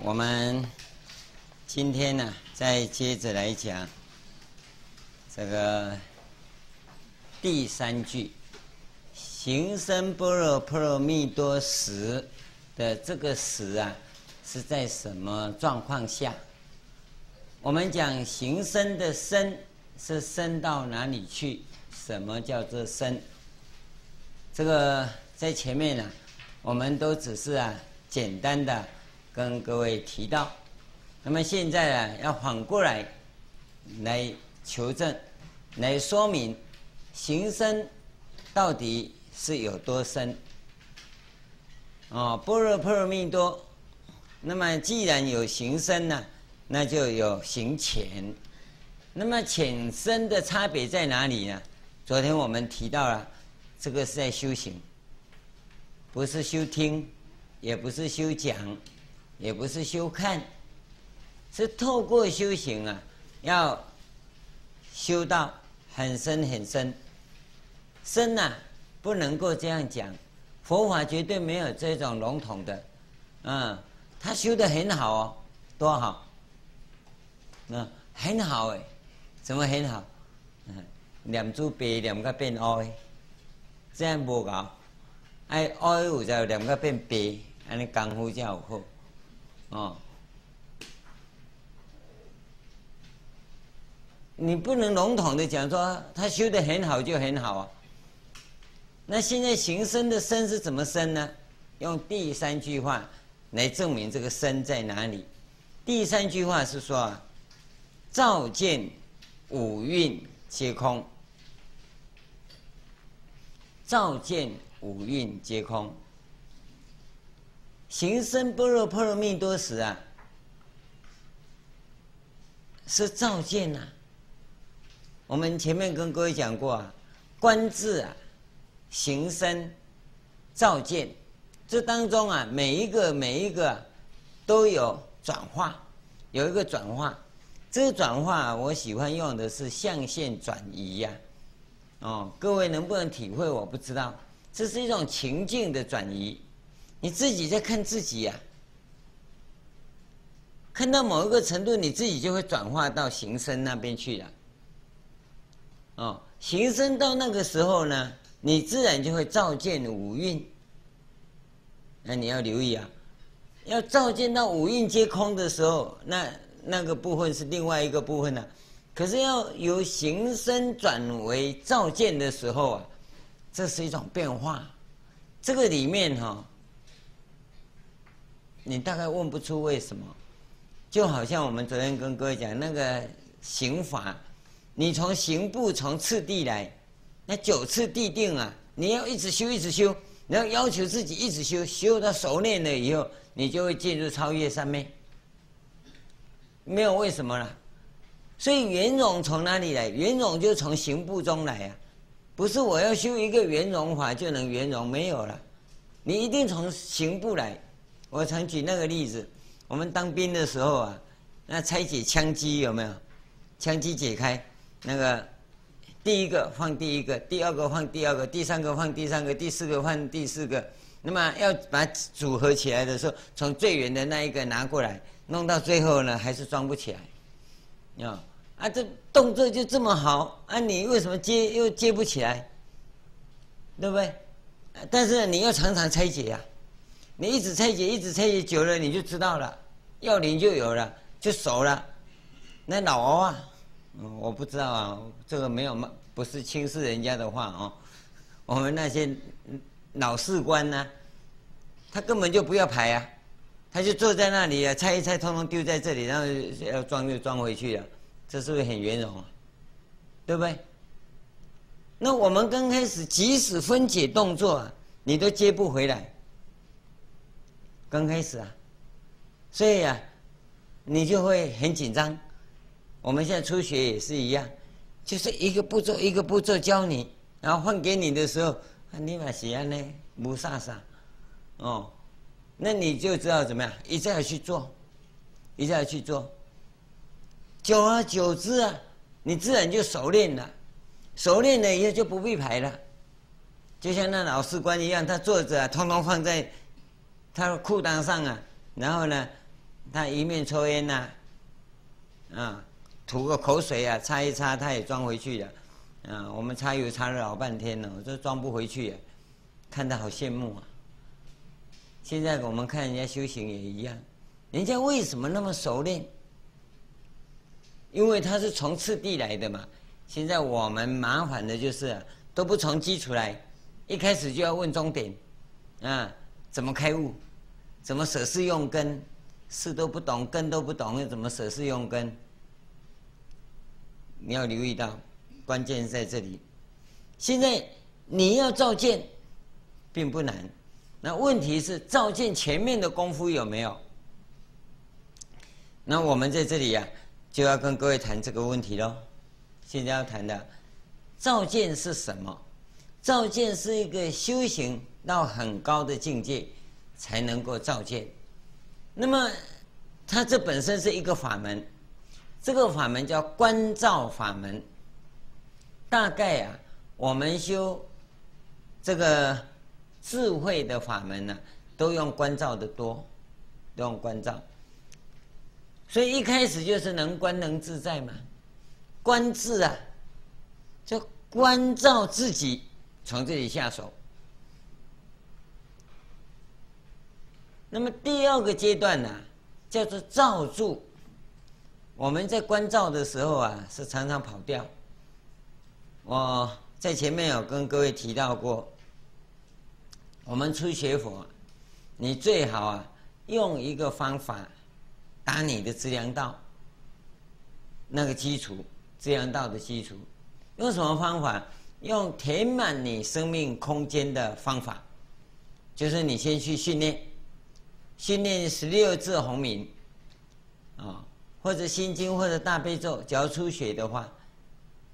我们今天呢，再接着来讲这个第三句“行深般若波罗蜜多时”的这个时啊，是在什么状况下？我们讲行深的深是深到哪里去？什么叫做深？这个在前面呢，我们都只是啊简单的。跟各位提到，那么现在啊，要反过来来求证，来说明行深到底是有多深。哦，般若波罗蜜多，那么既然有行深呢，那就有行浅。那么浅深的差别在哪里呢？昨天我们提到了，这个是在修行，不是修听，也不是修讲。也不是修看，是透过修行啊，要修到很深很深。深呐、不能够这样讲，佛法绝对没有这种笼统的。嗯，他修的很好哦，多好。嗯，很好哎，怎么很好？嗯，念珠白念个变黑，这样不搞。哎，黑有就念个变白，安尼功夫才有好。哦，你不能笼统的讲说他修的很好就很好啊。那现在行深的深是怎么深呢？用第三句话来证明这个深在哪里。第三句话是说啊，照见五蕴皆空，照见五蕴皆空。行深般若波罗蜜多时啊，是照见呐、我们前面跟各位讲过啊，观自啊，行深，照见，这当中啊，每一个每一个、都有转化，有一个转化。这个转化、我喜欢用的是象限转移呀、哦，各位能不能体会？我不知道，这是一种情境的转移。你自己在看自己呀、啊，看到某一个程度，你自己就会转化到行深那边去了。哦，行深到那个时候呢，你自然就会照见五蕴。那你要留意啊，要照见到五蕴皆空的时候，那那个部分是另外一个部分呢、啊。可是要由行深转为照见的时候啊，这是一种变化。这个里面哈、哦。你大概问不出为什么，就好像我们昨天跟各位讲那个刑法，你从刑部从次第来，那九次地定啊，你要一直修一直修，你要要求自己一直修，修到熟练了以后，你就会进入超越三昧。没有为什么了，所以圆融从哪里来？圆融就从刑部中来啊，不是我要修一个圆融法就能圆融，没有了，你一定从刑部来。我常举那个例子，我们当兵的时候啊，那拆解枪机有没有？枪机解开，那个第一个放第一个，第二个放第二个，第三个放第三个，第四个放第四个。那么要把组合起来的时候，从最远的那一个拿过来，弄到最后呢，还是装不起来。啊，啊，这动作就这么好，啊，你为什么接又接不起来？对不对？但是你要常常拆解呀、啊。你一直拆解，一直拆解久了，你就知道了，要领就有了，就熟了。那老欧啊，我不知道啊，这个没有嘛，不是轻视人家的话哦。我们那些老士官呢，他根本就不要排啊，他就坐在那里啊，拆一拆，通通丢在这里，然后要装就装回去了，这是不是很圆融啊？对不对？那我们刚开始，即使分解动作啊，你都接不回来。刚开始啊，所以啊，你就会很紧张。我们现在初学也是一样，就是一个步骤一个步骤教你，然后换给你的时候，你把写案呢，不飒飒，哦，那你就知道怎么样，一再去做，一再去做，久而久之啊，你自然就熟练了，熟练了以后就不必排了，就像那老士官一样，他坐着啊，通通放在。他裤裆上啊，然后呢，他一面抽烟呐、啊，吐个口水啊，擦一擦，他也装回去了，啊，我们擦油擦了老半天了，我都装不回去，看得好羡慕啊。现在我们看人家修行也一样，人家为什么那么熟练？因为他是从次第来的嘛。现在我们麻烦的就是、啊、都不从基础来，一开始就要问终点，啊，怎么开悟？怎么舍事用根？事都不懂，根都不懂，又怎么舍事用根？你要留意到，关键在这里。现在你要照见，并不难。那问题是照见前面的功夫有没有？那我们在这里呀、就要跟各位谈这个问题喽。现在要谈的照见是什么？照见是一个修行到很高的境界才能够照见。那么，它这本身是一个法门，这个法门叫观照法门。大概啊，我们修这个智慧的法门呢、都用观照的多，都用观照。所以一开始就是能观能自在嘛，观自啊，就观照自己，从这里下手。那么第二个阶段呢、叫做照住。我们在观照的时候啊，是常常跑掉。我在前面有跟各位提到过，我们初学佛，你最好啊用一个方法打你的资粮道，那个基础资粮道的基础，用什么方法？用填满你生命空间的方法，就是你先去训练。训练十六字洪名，啊，或者心经或者大悲咒。假如出血的话，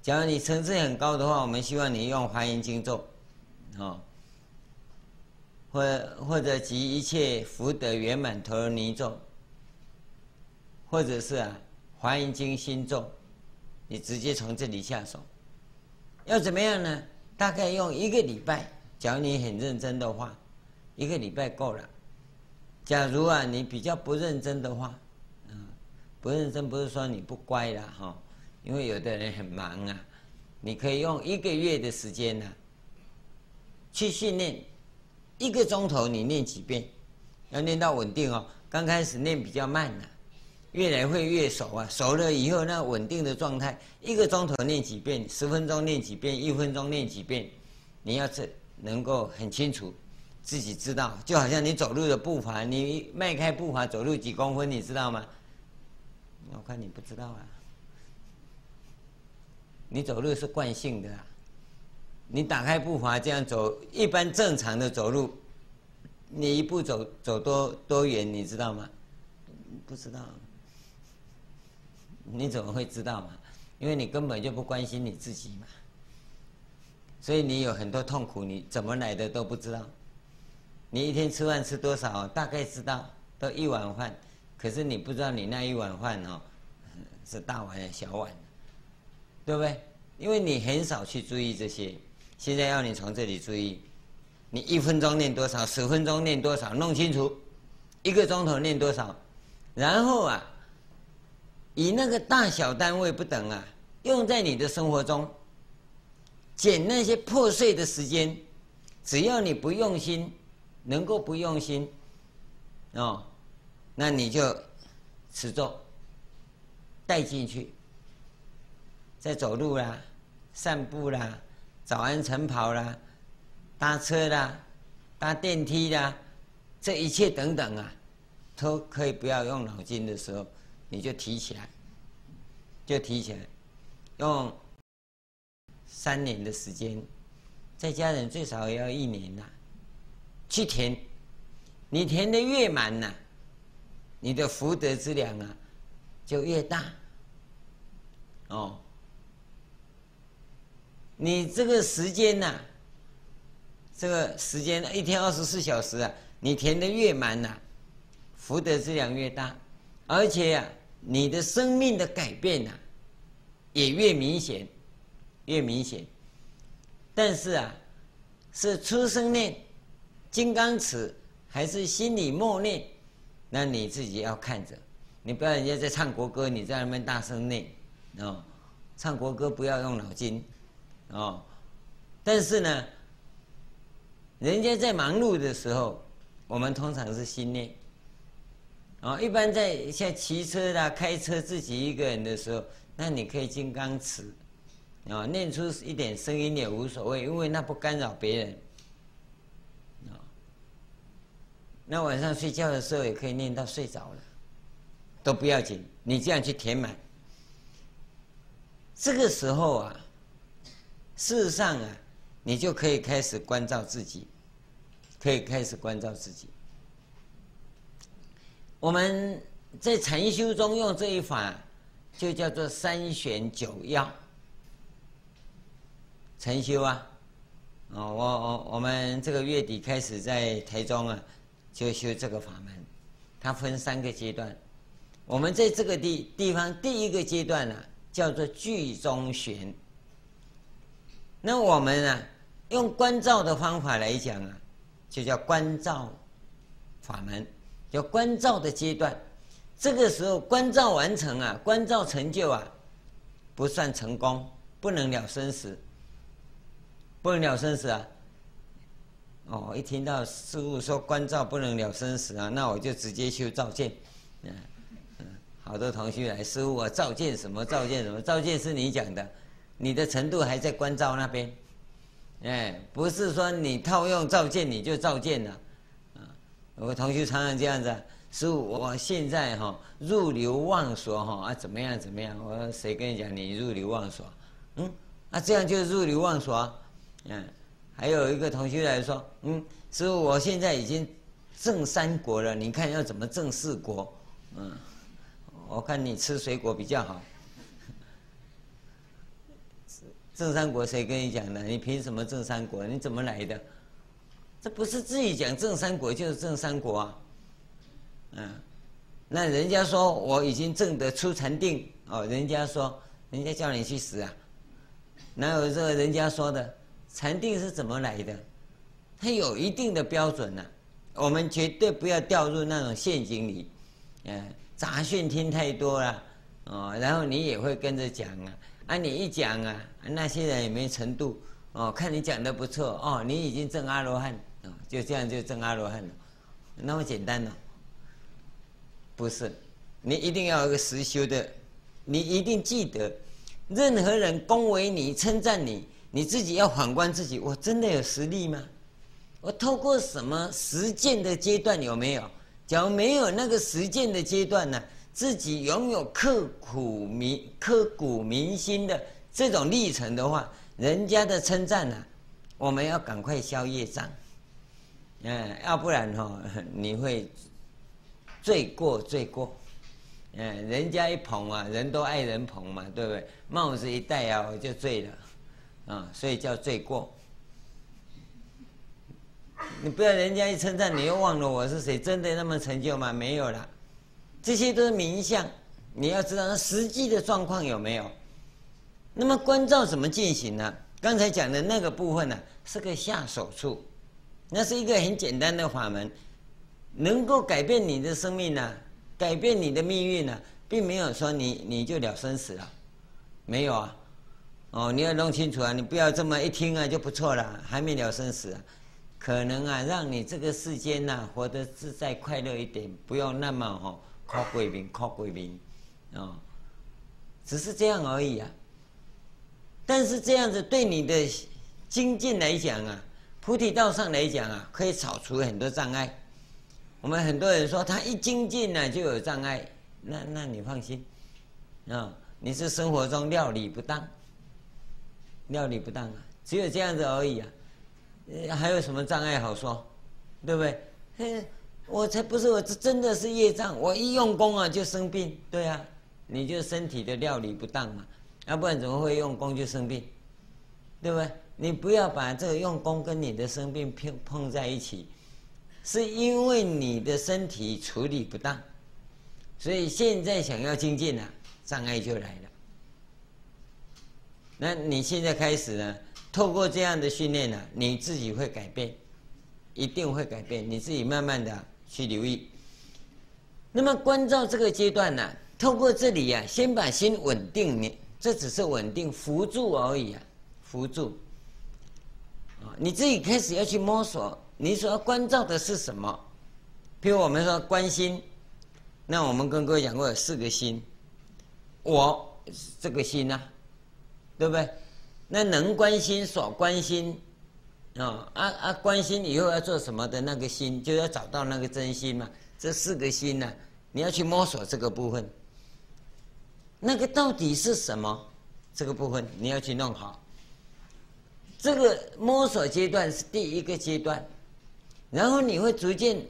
假如你层次很高的话，我们希望你用华严经咒，哦，或或者集一切福德圆满陀罗尼咒，或者是啊华严经心咒，你直接从这里下手。要怎么样呢？大概用一个礼拜，假如你很认真的话，一个礼拜够了。假如啊，你比较不认真的话，嗯，不认真不是说你不乖了哈，因为有的人很忙啊，你可以用一个月的时间呢，去训练，一个钟头你念几遍，要念到稳定哦。刚开始念比较慢呐，越来会越熟啊，熟了以后那稳定的状态，一个钟头念几遍，十分钟念几遍，一分钟念几遍，你要是能够很清楚。自己知道，就好像你走路的步伐，你迈开步伐走路几公分，你知道吗？我看你不知道啊。你走路是惯性的啊，你打开步伐这样走，一般正常的走路，你一步走走多多远，你知道吗？不知道。你怎么会知道嘛？因为你根本就不关心你自己嘛。所以你有很多痛苦，你怎么来的都不知道。你一天吃饭吃多少？大概知道，都一碗饭，可是你不知道你那一碗饭哦，是大碗还是小碗，对不对？因为你很少去注意这些。现在要你从这里注意，你一分钟念多少？十分钟念多少？弄清楚，一个钟头念多少？然后啊，以那个大小单位不等啊，用在你的生活中，减那些破碎的时间，只要你不用心。能够不用心，哦，那你就持咒带进去，在走路啦、散步啦、早安晨跑啦、搭车啦、搭电梯啦，这一切等等啊，都可以不要用脑筋的时候，你就提起来，就提起来，用三年的时间，在家人最少也要一年呐。去填，你填的越满呐，你的福德之粮啊就越大。哦，你这个时间呐，这个时间一天二十四小时啊，你填的越满呐，福德之粮越大，而且呀，你的生命的改变呐也越明显，越明显。但是啊，是出生念。金刚持还是心里默念，那你自己要看着，你不要人家在唱国歌，你在那边大声念哦。唱国歌不要用脑筋哦。但是呢，人家在忙碌的时候，我们通常是心念。啊，一般在像骑车啦、开车自己一个人的时候，那你可以金刚持，啊，念出一点声音也无所谓，因为那不干扰别人。啊，那晚上睡觉的时候也可以念到睡着了，都不要紧，你这样去填满。这个时候啊，事实上啊，你就可以开始关照自己，可以开始关照自己。我们在禅修中用这一法，就叫做三旋九要。禅修啊，哦，我我我们这个月底开始在台中啊，就修这个法门。它分三个阶段，我们在这个地地方第一个阶段呢、啊，叫做聚中玄。那我们呢、啊，用观照的方法来讲啊，就叫观照法门。叫观照的阶段，这个时候观照完成啊，观照成就啊，不算成功，不能了生死，不能了生死啊。哦，一听到师父说观照不能了生死啊，那我就直接修照见。嗯嗯，好多同学来，师父啊，照见什么？照见什么？照见是你讲的，你的程度还在观照那边。哎，不是说你套用照见你就照见了。我同学常常这样子，师父，我现在哈入流忘所哈啊怎么样怎么样？我说谁跟你讲你入流忘所？嗯，啊这样就入流忘所。嗯，还有一个同学来说，嗯，师傅，我现在已经正三国了，你看要怎么正四国？嗯，我看你吃水果比较好。正三国谁跟你讲的？你凭什么正三国？你怎么来的？这不是自己讲正三国就是正三国啊，嗯，那人家说我已经证得出禅定哦，人家说人家叫你去死啊，哪有这个人家说的禅定是怎么来的？它有一定的标准呐，我们绝对不要掉入那种陷阱里，嗯，杂讯听太多了哦，然后你也会跟着讲啊，啊你一讲啊，那些人也没程度哦，看你讲的不错哦，你已经证阿罗汉。就这样就证阿罗汉了，那么简单呢？不是，你一定要有个实修的，你一定记得，任何人恭维你、称赞你，你自己要反观自己，我真的有实力吗？我透过什么实践的阶段有没有？假如没有那个实践的阶段呢？自己拥有刻苦铭刻骨铭心的这种历程的话，人家的称赞呢，我们要赶快消业障。嗯，要不然哈、哦，你会罪过罪过。嗯，人家一捧啊，人都爱人捧嘛，对不对？帽子一戴啊，我就醉了，啊，所以叫罪过。你不要人家一称赞，你又忘了我是谁？真的那么成就吗？没有了，这些都是名相。你要知道那实际的状况有没有？那么观照怎么进行呢？刚才讲的那个部分呢、是个下手处。那是一个很简单的法门，能够改变你的生命呢、改变你的命运呢、并没有说你你就了生死了，没有啊，哦，你要弄清楚啊，你不要这么一听啊就不错了，还没了生死啊，可能啊让你这个世间呐、啊、活得自在快乐一点，不要那么哈靠贵宾靠贵宾，哦，只是这样而已啊，但是这样子对你的精进来讲啊。菩提道上来讲啊，可以扫除很多障碍。我们很多人说他一精进呢就有障碍，那那你放心啊，你是生活中料理不当，料理不当啊，只有这样子而已啊，还有什么障碍好说，对不对？嘿，我才不是，我这真的是业障，我一用功啊就生病，对啊，你就身体的料理不当嘛，要不然怎么会用功就生病，对不对？你不要把这个用功跟你的生病碰碰在一起，是因为你的身体处理不当，所以现在想要精进了，障碍就来了。那你现在开始呢？透过这样的训练呢，你自己会改变，一定会改变。你自己慢慢的去留意。那么关照这个阶段呢、透过这里呀、啊，先把心稳定，你这只是稳定辅助而已啊，辅助。啊，你自己开始要去摸索，你所要关照的是什么？譬如我们说关心，那我们跟各位讲过有四个心，我这个心呢、对不对？那能关心、所关心。啊啊啊！关心以后要做什么的那个心，就要找到那个真心嘛。这四个心呢、你要去摸索这个部分。那个到底是什么？这个部分你要去弄好。这个摸索阶段是第一个阶段，然后你会逐渐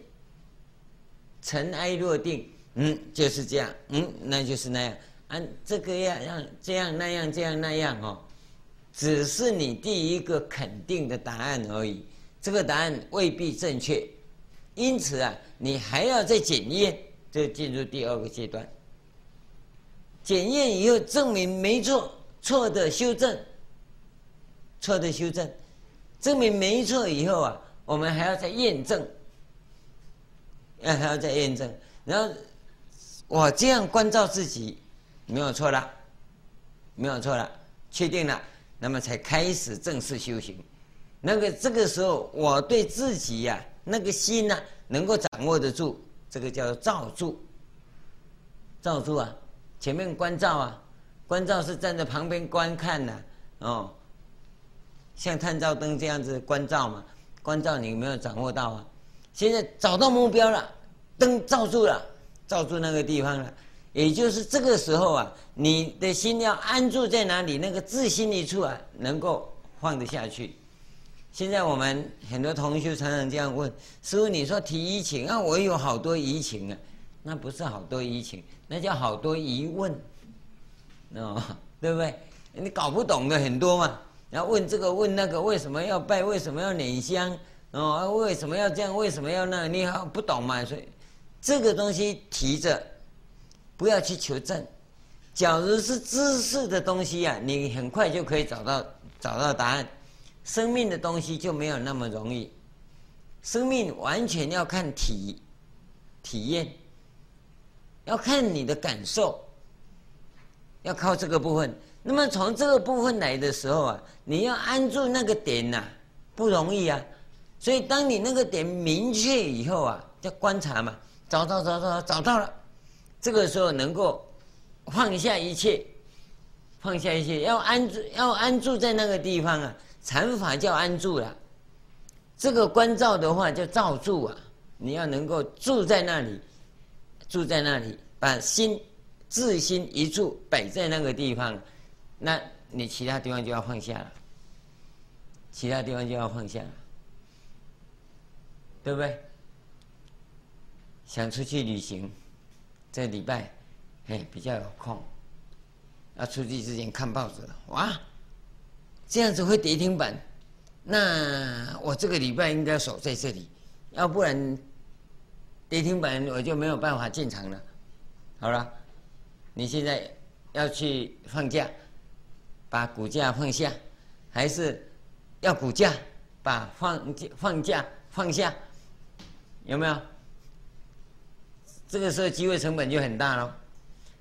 尘埃落定。嗯，就是这样。嗯，那就是那样。按这个样样这样那样这样那样哦。只是你第一个肯定的答案而已，这个答案未必正确，因此啊，你还要再检验，就进入第二个阶段。检验以后证明没错，错的修正，错的修正，证明没错以后啊，我们还要再验证，要还要再验证，然后我这样关照自己，没有错了，没有错了，确定了。那么才开始正式修行，那个这个时候，我对自己呀、那个心呢、能够掌握得住，这个叫做照住。照住啊，前面观照啊，观照是站在旁边观看的、哦，像探照灯这样子观照嘛，观照你有没有掌握到啊？现在找到目标了，灯照住了，照住那个地方了。也就是这个时候啊，你的心要安住在哪里？那个自心一处啊，能够放得下去。现在我们很多同学常常这样问师父：“你说提疑情啊，我有好多疑情啊，那不是好多疑情，那叫好多疑问，哦，对不对？你搞不懂的很多嘛，然后问这个问那个，为什么要拜？为什么要拈香？哦，为什么要这样？为什么要那个？你好不懂嘛？所以这个东西提着。”不要去求证，假如是知识的东西啊，你很快就可以找到找到答案。生命的东西就没有那么容易，生命完全要看体体验，要看你的感受，要靠这个部分。那么从这个部分来的时候啊，你要安住那个点呐、不容易啊。所以当你那个点明确以后啊，要观察嘛，找找找找找到了。这个时候能够放下一切，放下一切，要安住，要安住在那个地方啊。禅法叫安住了，这个观照的话叫照住啊。你要能够住在那里，住在那里，把心自心一处摆在那个地方，那你其他地方就要放下了，其他地方就要放下了，对不对？想出去旅行。这礼拜，哎，比较有空，要出去之前看报纸了。哇，这样子会跌停板，那我这个礼拜应该守在这里，要不然跌停板我就没有办法进场了。好了，你现在要去放假，把股价放下，还是要股价把放放假放下？有没有？这个时候机会成本就很大了，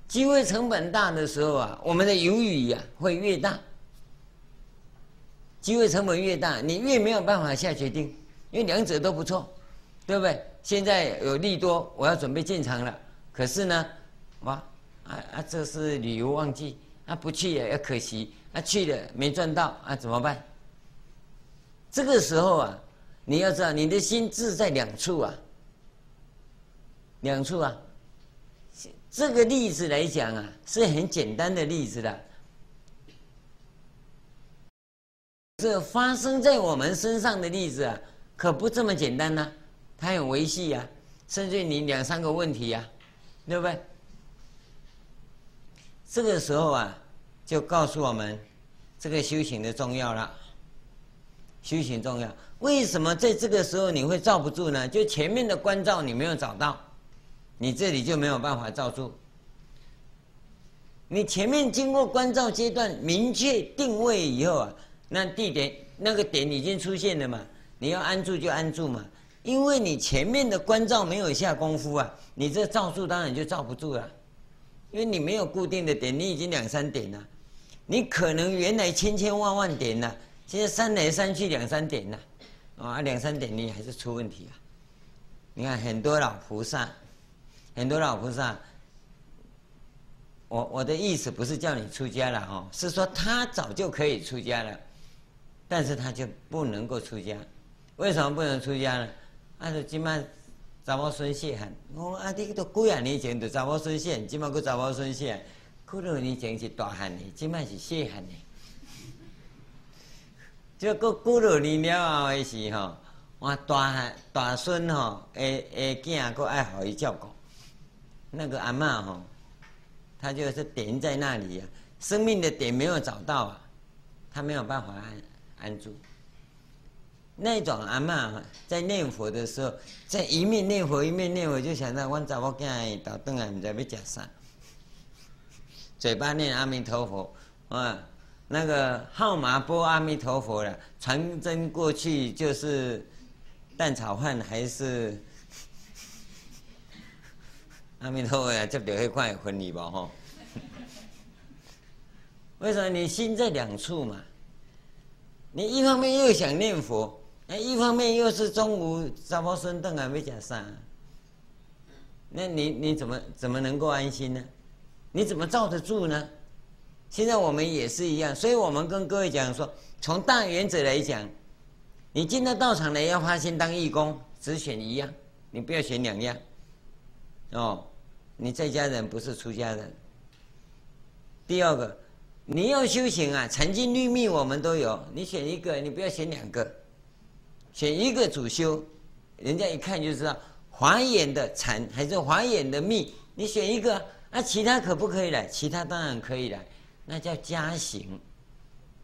机会成本大的时候啊，我们的犹豫呀会越大。机会成本越大，你越没有办法下决定，因为两者都不错，对不对？现在有利多，我要准备进场了，可是呢，哇，啊啊，这是旅游旺季，啊不去也要可惜，啊去了没赚到，啊怎么办？这个时候啊，你要知道你的心志在两处啊。两处啊，这个例子来讲啊，是很简单的例子的。这发生在我们身上的例子啊，可不这么简单呢、它很维系呀，甚至你两三个问题呀、啊，对不对？这个时候啊，就告诉我们这个修行的重要了。修行重要，为什么在这个时候你会罩不住呢？就前面的关照你没有找到。你这里就没有办法照住。你前面经过观照阶段明确定位以后啊，那地点那个点已经出现了嘛，你要安住就安住嘛。因为你前面的观照没有下功夫啊，你这照住当然就照不住了，因为你没有固定的点，你已经两三点了，你可能原来千千万万点了，现在删来删去两三点了，啊，两三点你还是出问题啊。你看很多老菩萨，很多老菩萨，我我的意思不是叫你出家了哦，是说他早就可以出家了，但是他就不能够出家，为什么不能出家呢？啊，就今麦查某孙细汉，我说啊，你都几啊年前就查某孙细汉，今麦个查某孙细汉，几多年前是大汉的，今麦是细汉的，就过几多年了后的时候，我大汉大孙吼，诶诶，囝个爱好伊照顾，那个阿嬷吼。他就是点在那里呀、啊，生命的点没有找到啊，他没有办法安安住。那种阿嬷在念佛的时候，在一面念佛一面念佛，就想到我找我囝倒顿啊，唔知要吃啥，嘴巴念阿弥陀佛，啊，那个号码拨阿弥陀佛了，传真过去就是蛋炒饭还是。阿弥陀佛呀，接到迄块婚礼吧吼。为什么你心在两处嘛？你一方面又想念佛，哎，一方面又是中午查某孙顿啊，没讲上。那你你怎么怎么能够安心呢？你怎么罩得住呢？现在我们也是一样，所以我们跟各位讲说，从大原则来讲，你进到道场来要发心当义工，只选一样，你不要选两样，哦。你在家人不是出家人。第二个，你要修行啊，禅经律密我们都有，你选一个，你不要选两个，选一个主修，人家一看就知道华严的禅还是华严的密，你选一个，那、啊、其他可不可以来？其他当然可以来，那叫加行，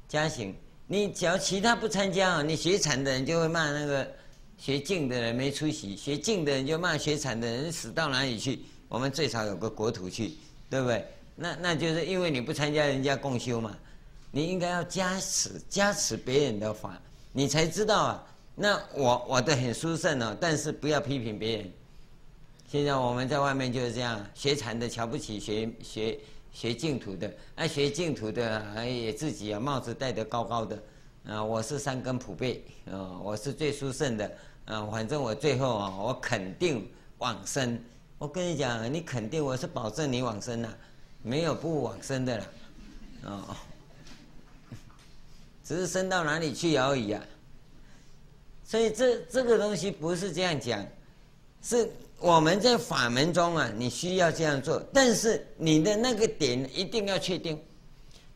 加行。你只要其他不参加啊，你学禅的人就会骂那个学净的人没出息，学净的人就骂学禅的人死到哪里去。我们最少有个国土去，对不对？那那就是因为你不参加人家共修嘛，你应该要加持加持别人的法，你才知道啊。那我我的很殊胜哦，但是不要批评别人。现在我们在外面就是这样，学禅的瞧不起学学学净土的，啊学净土的也自己啊帽子戴得高高的，啊我是三根普被，啊我是最殊胜的，啊反正我最后啊我肯定往生。我跟你讲，你肯定我是保证你往生了，没有不往生的了，哦，只是生到哪里去而已啊。所以这这个东西不是这样讲，是我们在法门中啊，你需要这样做，但是你的那个点一定要确定，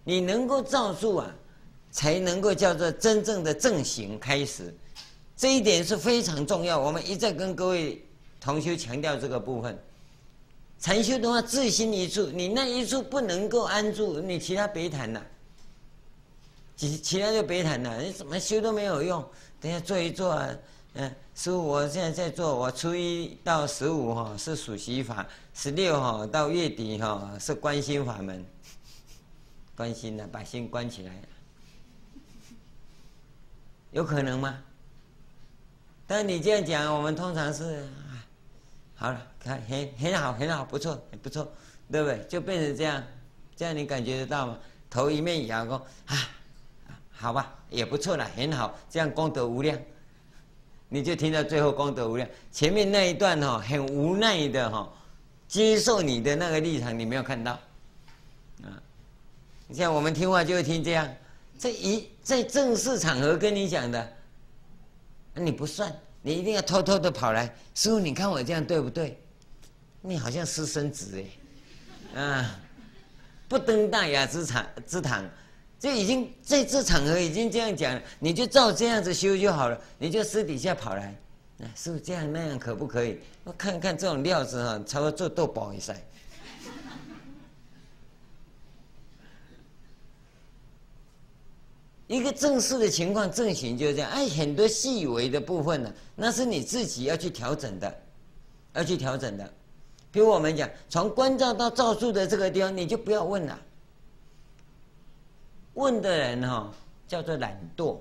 你能够照住啊，才能够叫做真正的正行开始，这一点是非常重要。我们一再跟各位。同修强调这个部分，禅修的话，自心一处，你那一处不能够安住，你其他别谈了，其其他就别谈了，你怎么修都没有用。等下做一做啊，嗯，师父，我现在在做，我初一到十五哈是属习法，十六哈到月底哈是观心法门，观心的把心关起来，有可能吗？但你这样讲，我们通常是。好了，看很很好，很好，不错，很不错，对不对？就变成这样，这样你感觉得到吗？头一面摇说啊，好吧，也不错了，很好，这样功德无量。你就听到最后功德无量，前面那一段哈，很无奈的哈，接受你的那个立场，你没有看到啊。你像我们听话就会听这样，这一在正式场合跟你讲的，你不算。你一定要偷偷的跑来，师傅，你看我这样对不对？你好像私生子哎，啊，不登大雅之场之堂，就已经在这场合已经这样讲了，你就照这样子修就好了，你就私底下跑来，那师傅这样那样可不可以？我看看这种料子哈，差不多做豆包一下。一个正式的情况，正行就是这样。哎，很多细微的部分呢，那是你自己要去调整的，要去调整的。比如我们讲，从观照到照住的这个地方，你就不要问了。问的人哈、哦，叫做懒惰，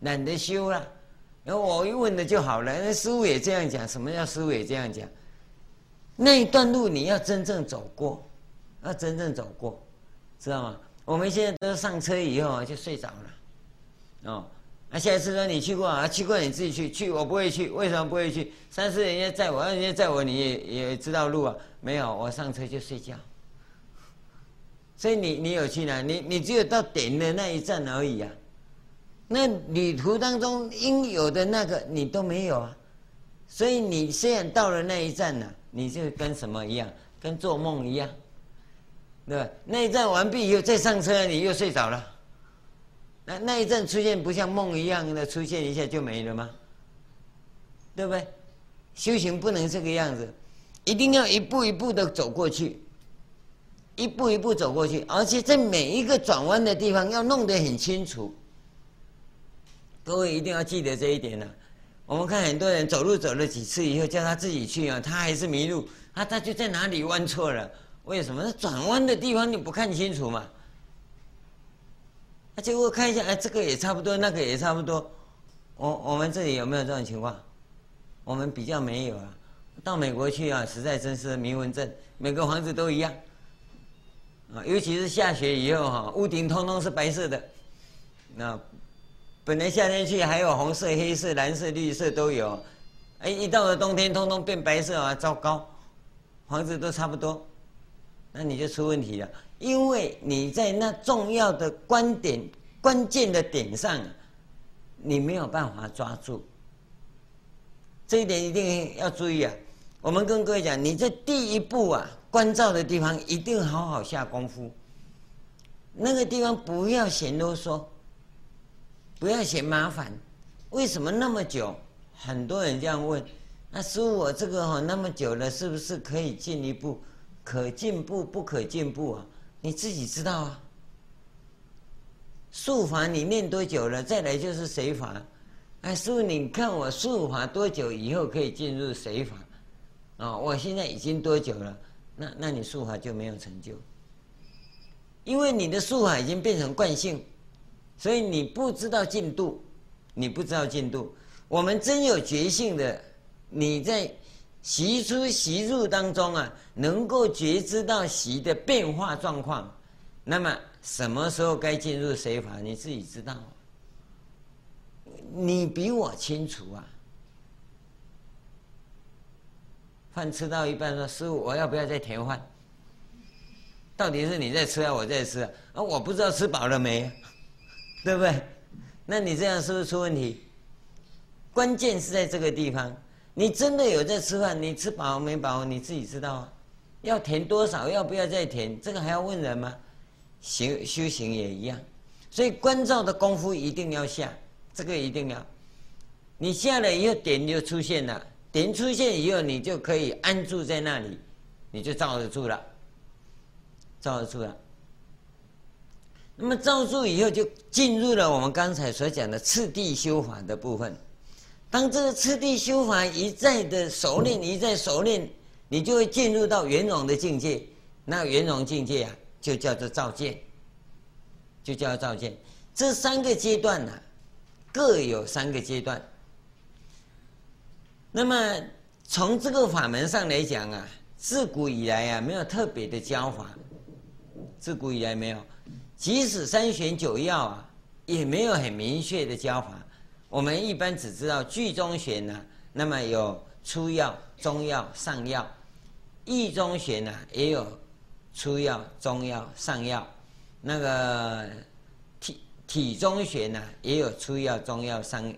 懒得修了。然后我一问了就好了。那师父也这样讲，什么叫师父也这样讲？那一段路你要真正走过，要真正走过，知道吗？我们现在都上车以后啊，就睡着了，哦。那下次说你去过啊？去过你自己去，去我不会去，为什么不会去？上次人家载我，二人家载我，你也也知道路啊？没有，我上车就睡觉。所以你你有去哪？你你只有到点的那一站而已啊。那旅途当中应有的那个你都没有啊。所以你虽然到了那一站呢、啊，你就跟什么一样？跟做梦一样，对吧？那一站完毕以后再上车，你又睡着了。那那一阵出现不像梦一样的出现一下就没了吗？对不对？修行不能这个样子，一定要一步一步的走过去，一步一步走过去，而且在每一个转弯的地方要弄得很清楚。各位一定要记得这一点呢、我们看很多人走路走了几次以后，叫他自己去啊，他还是迷路，他他就在哪里弯错了？为什么？那转弯的地方你不看清楚嘛？结果看一下，哎，这个也差不多，那个也差不多。我我们这里有没有这种情况？我们比较没有啊。到美国去啊，实在真是迷魂阵，每个房子都一样。啊，尤其是下雪以后哈，屋顶通通是白色的。那本来夏天去还有红色、黑色、蓝色、绿色都有，哎，一到了冬天，通通变白色啊，糟糕，房子都差不多，那你就出问题了。因为你在那重要的观点、关键的点上，你没有办法抓住，这一点一定要注意啊！我们跟各位讲，你在第一步啊，关照的地方一定好好下功夫，那个地方不要嫌啰嗦，不要嫌麻烦。为什么那么久？很多人这样问，那师父我这个哈那么久了，是不是可以进一步？可进步不可进步啊？你自己知道啊，术法你念多久了？再来就是随法。哎，师父，你看我术法多久以后可以进入随法？啊，我现在已经多久了？那那你术法就没有成就，因为你的术法已经变成惯性，所以你不知道进度，你不知道进度。我们真有觉性的，你在。习出习入当中啊，能够觉知到习的变化状况，那么什么时候该进入谁法，你自己知道，你比我清楚啊。饭吃到一半说：“师父，我要不要再添饭？”到底是你在吃啊，我在吃啊？啊，我不知道吃饱了没，对不对？那你这样是不是出问题？关键是在这个地方。你真的有在吃饭？你吃饱没饱？你自己知道啊。要填多少？要不要再填？这个还要问人吗？修修行也一样，所以观照的功夫一定要下，这个一定要。你下了以后，点就出现了，点出现以后，你就可以安住在那里，你就照得住了，照得住了。那么照住以后，就进入了我们刚才所讲的次第修法的部分。当这个次第修法一再的熟练，一再熟练，你就会进入到圆融的境界。那圆融境界啊，就叫做照见，就叫做照见。这三个阶段呢、啊，各有三个阶段。那么从这个法门上来讲啊，自古以来啊，没有特别的教法。自古以来没有，即使三玄九要啊，也没有很明确的教法。我们一般只知道具中玄呢，那么有初药、中药、上要；意中玄呢，也有初药、中药、上药；那个体体中玄呢，也有初药、中药、上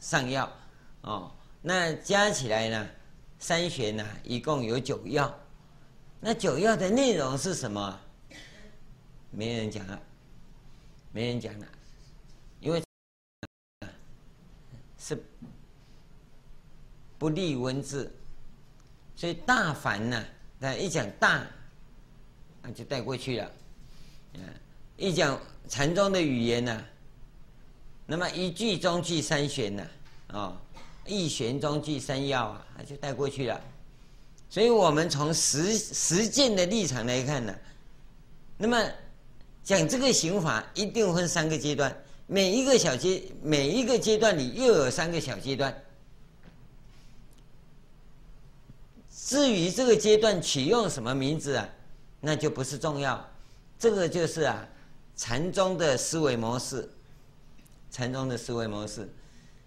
上药。哦，那加起来呢，三玄呢，一共有九药。那九药的内容是什么？没人讲了，没人讲了，因为。是不立文字，所以大凡呢，那一讲大，那就带过去了。嗯，一讲禅宗的语言呢，那么一句中句三玄呢，啊，一玄中句三要啊，那就带过去了。所以我们从实实践的立场来看呢，那么讲这个行法一定分三个阶段。每一个小阶每一个阶段里又有三个小阶段。至于这个阶段取用什么名字啊，那就不是重要。这个就是啊，禅宗的思维模式。禅宗的思维模式，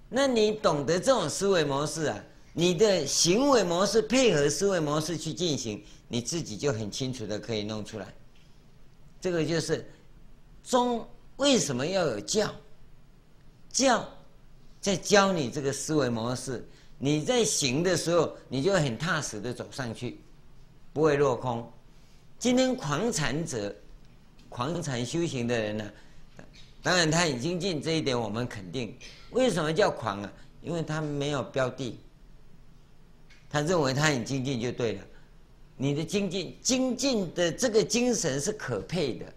那你懂得这种思维模式啊，你的行为模式配合思维模式去进行，你自己就很清楚的可以弄出来。这个就是中为什么要有教？教在教你这个思维模式，你在行的时候，你就很踏实的走上去，不会落空。今天狂禅者，狂禅修行的人呢、当然，他很精进，这一点我们肯定。为什么叫狂啊？因为他没有标的，他认为他很精进就对了。你的精进，精进的这个精神是可佩的，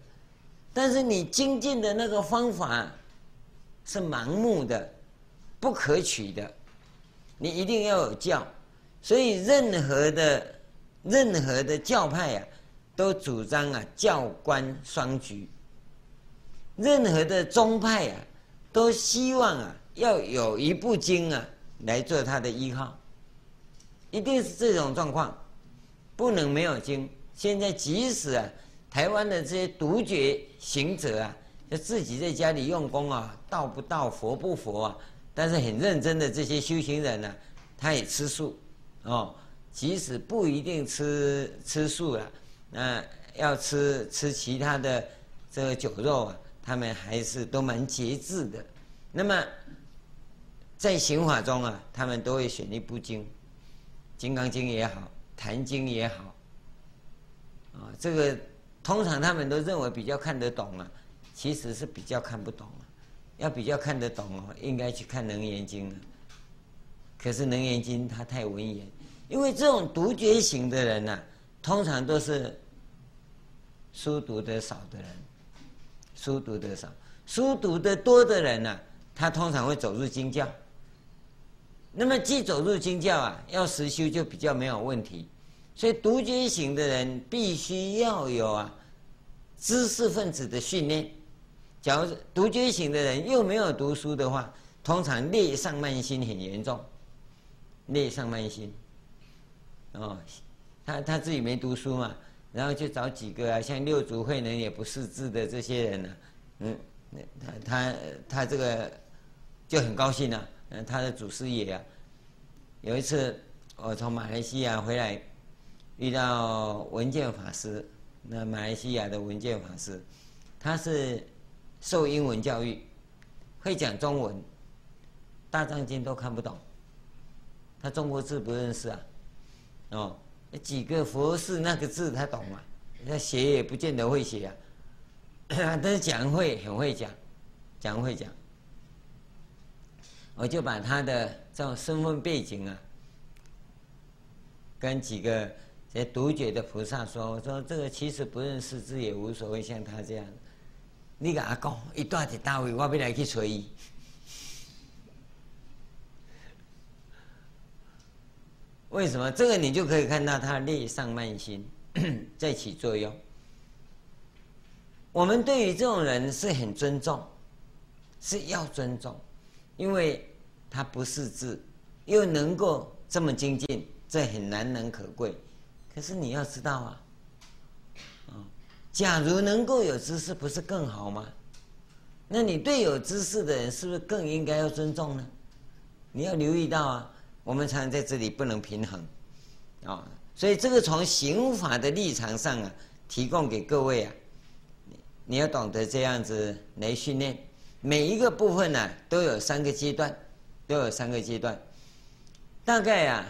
但是你精进的那个方法是盲目的、不可取的。你一定要有教，所以任何的任何的教派、啊，都主张啊教官双举。任何的宗派啊，都希望啊要有一部经啊来做他的依靠，一定是这种状况，不能没有经。现在即使啊台湾的这些独觉行者啊，就自己在家里用功啊，道不道佛不佛啊，但是很认真的这些修行人呢、啊，他也吃素哦，即使不一定吃吃素了，那要吃吃其他的这个酒肉啊。他们还是都蛮节制的。那么，在行法中啊，他们都会选一部经，《金刚经》也好，《坛经》也好，啊，这个通常他们都认为比较看得懂啊，其实是比较看不懂啊。要比较看得懂哦，应该去看《楞严经》了。可是《楞严经》它太文言，因为这种独觉型的人呢，通常都是书读得少的人。书读得少，书读得多的人呢、啊，他通常会走入经教。那么既走入经教啊，要实修就比较没有问题。所以独居型的人必须要有啊知识分子的训练。假如独居型的人又没有读书的话，通常劣上慢心很严重。劣上慢心，哦，他他自己没读书嘛。然后就找几个啊，像六祖慧能也不识字的这些人呢、嗯，他他他这个就很高兴啊，嗯，他的祖师爷啊，有一次我从马来西亚回来，遇到文健法师，那马来西亚的文健法师，他是受英文教育，会讲中文，大藏经都看不懂，他中国字不认识啊，哦。几个佛寺那个字他懂吗？他写也不见得会写啊，但是讲会很会讲，讲会讲。我就把他的这种身份背景啊，跟几个这些独觉的菩萨说：“我说这个其实不认识字也无所谓，像他这样，你跟他讲，一段在大位，我不来去催伊。”为什么？这个你就可以看到他劣上慢心在起作用。我们对于这种人是很尊重，是要尊重，因为他不识字，又能够这么精进，这很难能可贵。可是你要知道啊，假如能够有知识，不是更好吗？那你对有知识的人，是不是更应该要尊重呢？你要留意到啊。我们常常在这里不能平衡，啊，所以这个从刑法的立场上啊，提供给各位啊，你要懂得这样子来训练，每一个部分呢都有三个阶段，都有三个阶段。大概啊，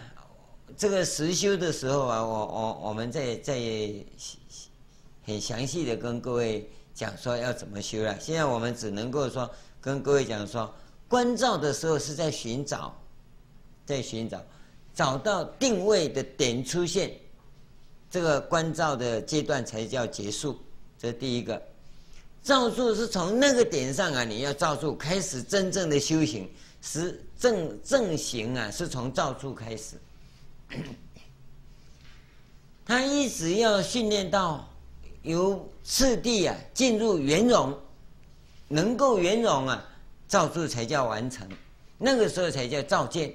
这个实修的时候啊，我我我们在在很详细的跟各位讲说要怎么修了。现在我们只能够说跟各位讲说，观照的时候是在寻找。在寻找，找到定位的点出现，这个观照的阶段才叫结束。这是第一个，照住是从那个点上啊，你要照住开始真正的修行，是正正行啊，是从照住开始。他一直要训练到由次第啊进入圆融，能够圆融啊，造作才叫完成，那个时候才叫造见。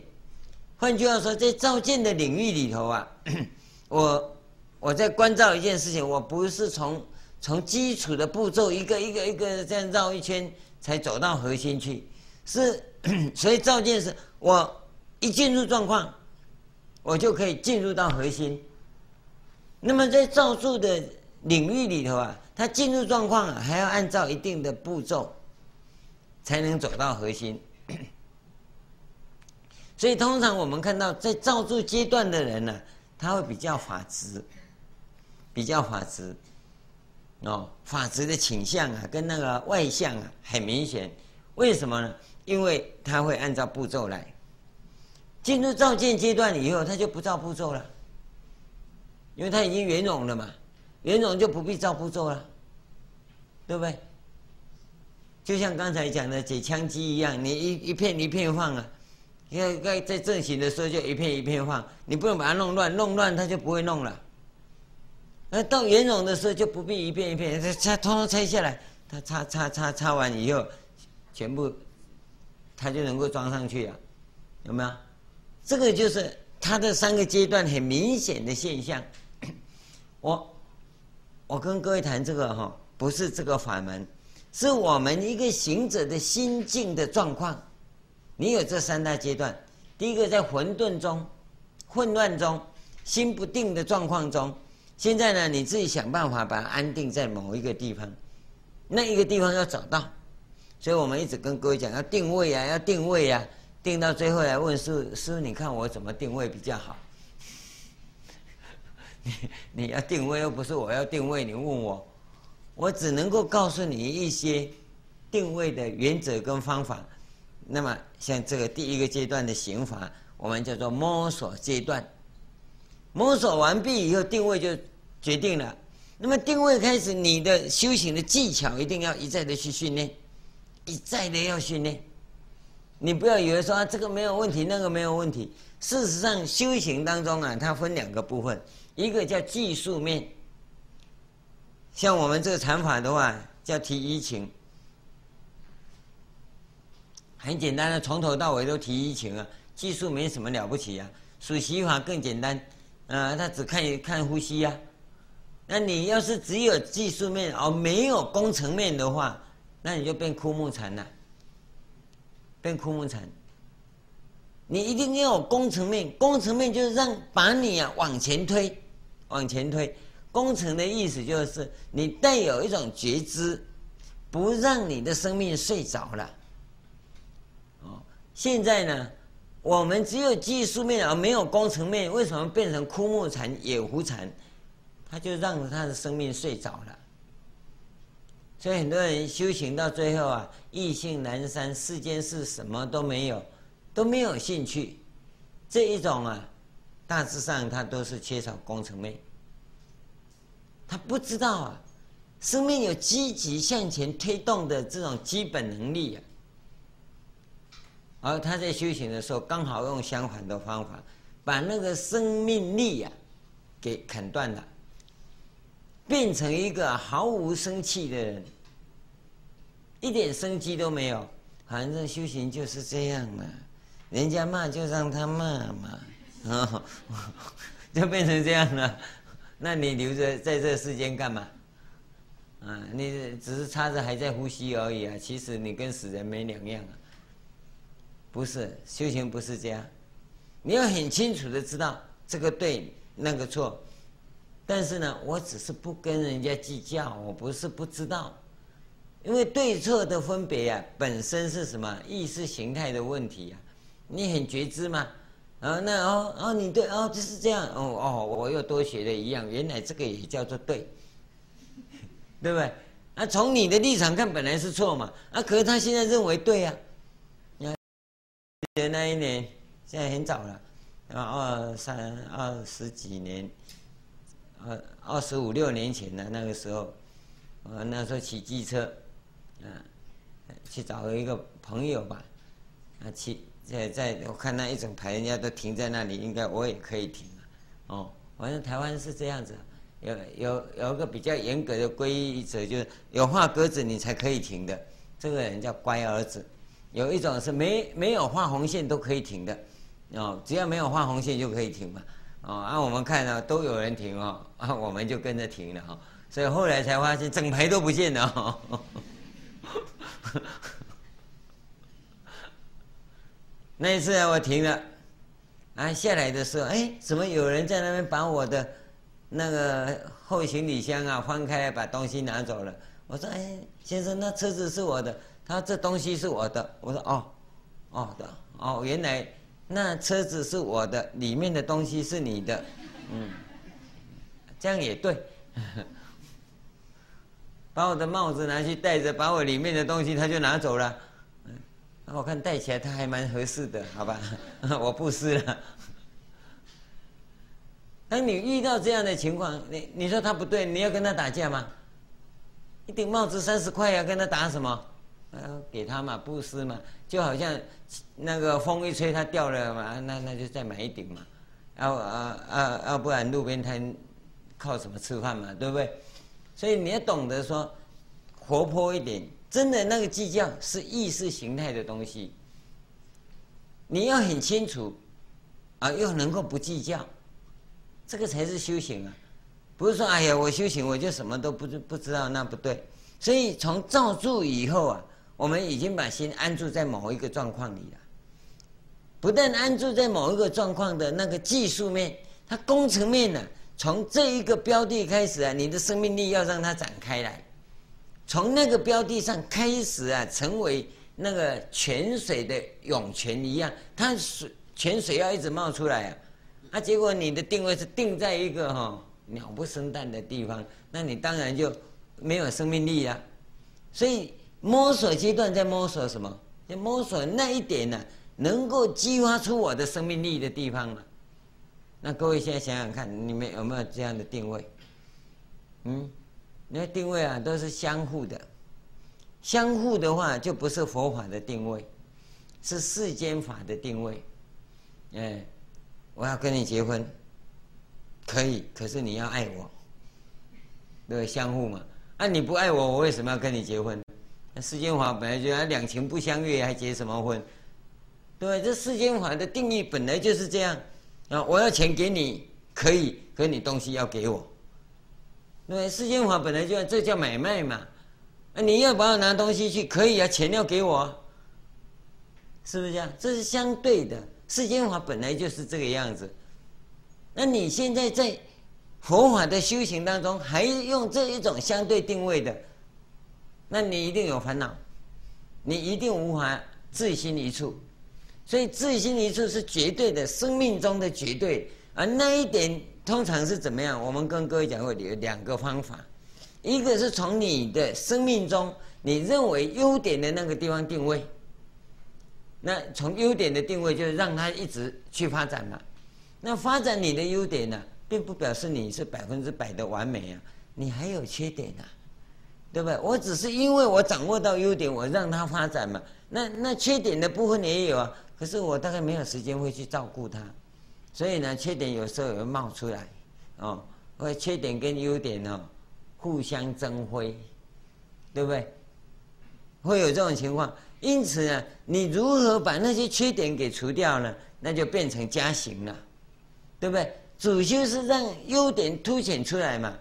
换句话说，在造见的领域里头啊，我我在关照一件事情，我不是从从基础的步骤一个一个一个这样绕一圈才走到核心去，是 所以造见是我一进入状况，我就可以进入到核心。那么在造住的领域里头啊，它进入状况啊，还要按照一定的步骤，才能走到核心。所以通常我们看到在造住阶段的人呢、他会比较法执，比较法执，哦，法执的倾向啊，跟那个外向啊很明显。为什么呢？因为他会按照步骤来。进入照见阶段以后，他就不照步骤了，因为他已经圆融了嘛，圆融就不必照步骤了，对不对？就像刚才讲的解枪机一样，你一一片一片放啊。因为该在正行的时候就一片一片放，你不能把它弄乱，弄乱它就不会弄了。那到圆融的时候就不必一片一片，它拆通通拆下来，它插插插插完以后，全部它就能够装上去了，有没有？这个就是它的三个阶段很明显的现象。我我跟各位谈这个哈，不是这个法门，是我们一个行者的心境的状况。你有这三大阶段，第一个在混沌中、混乱中、心不定的状况中，现在呢，你自己想办法把它安定在某一个地方，那一个地方要找到，所以我们一直跟各位讲要定位啊，要定位啊，定到最后来问师师父，你看我怎么定位比较好？你你要定位又不是我要定位，你问我，我只能够告诉你一些定位的原则跟方法。那么，像这个第一个阶段的行法，我们叫做摸索阶段。摸索完毕以后，定位就决定了。那么定位开始，你的修行的技巧一定要一再的去训练，一再的要训练。你不要以为说啊，这个没有问题，那个没有问题。事实上，修行当中啊，它分两个部分，一个叫技术面。像我们这个禅法的话，叫提一情。很简单的，从头到尾都提一情啊，技术没什么了不起啊。数息法更简单，啊，他只看看呼吸呀、啊。那你要是只有技术面而没有工程面的话，那你就变枯木禅了。变枯木禅，你一定要有工程面，工程面就是让把你啊往前推，往前推。工程的意思就是你带有一种觉知，不让你的生命睡着了。哦现在呢，我们只有技术面而没有工程面，为什么变成枯木禅、野狐禅？他就让他的生命睡着了。所以很多人修行到最后啊，意兴阑珊，世间事什么都没有，都没有兴趣。这一种啊，大致上他都是缺少工程面。他不知道啊，生命有积极向前推动的这种基本能力啊。而他在修行的时候，刚好用相反的方法，把那个生命力呀、啊，给砍断了，变成一个毫无生气的人，一点生机都没有。反正修行就是这样嘛，人家骂就让他骂嘛，哦，就变成这样了。那你留着在这世间干嘛？啊，你只是插着还在呼吸而已啊，其实你跟死人没两样啊。不是修行，不是这样。你要很清楚的知道这个对，那个错。但是呢，我只是不跟人家计较，我不是不知道。因为对错的分别啊，本身是什么意识形态的问题啊？你很觉知吗？啊，那哦哦，你对哦，就是这样哦哦，我又多学了一样，原来这个也叫做对，对不对？啊，从你的立场看，本来是错嘛。啊，可是他现在认为对呀、啊。那一年，现在很早了，啊，二三二十几年，二二十五六年前的那个时候，我那时候骑机车，啊，去找一个朋友吧，啊，骑在在我看那一整排人家都停在那里，应该我也可以停啊，哦，反正台湾是这样子，有有有一个比较严格的规则，就是有画格子你才可以停的，这个人叫乖儿子。有一种是没没有画红线都可以停的，哦，只要没有画红线就可以停嘛，哦，啊，我们看到都有人停哦，啊，我们就跟着停了哈，所以后来才发现整排都不见了，哦。那一次，我停了，啊，下来的时候，哎，怎么有人在那边把我的那个后行李箱啊翻开，把东西拿走了？我说，哎，先生，那车子是我的。他说这东西是我的，我说哦，哦的，哦，原来那车子是我的，里面的东西是你的，嗯，这样也对，把我的帽子拿去戴着，把我里面的东西他就拿走了，那我看戴起来他还蛮合适的，好吧，我不撕了。当你遇到这样的情况，你你说他不对，你要跟他打架吗？一顶帽子三十块，要跟他打什么？呃，给他嘛，布施嘛，就好像那个风一吹，它掉了嘛，那那就再买一顶嘛，要啊啊要不然路边摊靠什么吃饭嘛，对不对？所以你要懂得说活泼一点，真的那个计较是意识形态的东西，你要很清楚啊，又能够不计较，这个才是修行啊，不是说哎呀我修行我就什么都不知不知道，那不对。所以从造住以后啊。我们已经把心安住在某一个状况里了，不但安住在某一个状况的那个技术面，它工程面呢，从这一个标的开始啊，你的生命力要让它展开来，从那个标的上开始啊，成为那个泉水的涌泉一样，它水泉水要一直冒出来啊，啊，结果你的定位是定在一个哈鸟不生蛋的地方，那你当然就没有生命力了，所以。摸索阶段在摸索什么？在摸索那一点呢、能够激发出我的生命力的地方嘛？那各位现在想想看，你们有没有这样的定位？嗯，那定位啊，都是相互的。相互的话，就不是佛法的定位，是世间法的定位。哎，我要跟你结婚，可以，可是你要爱我，对，相互嘛。啊，你不爱我，我为什么要跟你结婚？世间法本来就两情不相悦，还结什么婚？对，这世间法的定义本来就是这样啊！我要钱给你，可以，可你东西要给我。对，世间法本来就这叫买卖嘛。啊，你要把我拿东西去，可以啊，钱要给我，是不是这样？这是相对的，世间法本来就是这个样子。那你现在在佛法的修行当中，还用这一种相对定位的？那你一定有烦恼，你一定无法自心一处，所以自心一处是绝对的，生命中的绝对。而那一点通常是怎么样？我们跟各位讲过有两个方法，一个是从你的生命中你认为优点的那个地方定位，那从优点的定位就是让它一直去发展嘛。那发展你的优点呢、并不表示你是百分之百的完美啊，你还有缺点啊。对不对？我只是因为我掌握到优点，我让它发展嘛。那那缺点的部分也有啊，可是我大概没有时间会去照顾它，所以呢，缺点有时候也会冒出来，哦，会缺点跟优点哦互相争辉，对不对？会有这种情况。因此呢，你如何把那些缺点给除掉呢？那就变成加行了，对不对？主修是让优点凸显出来嘛。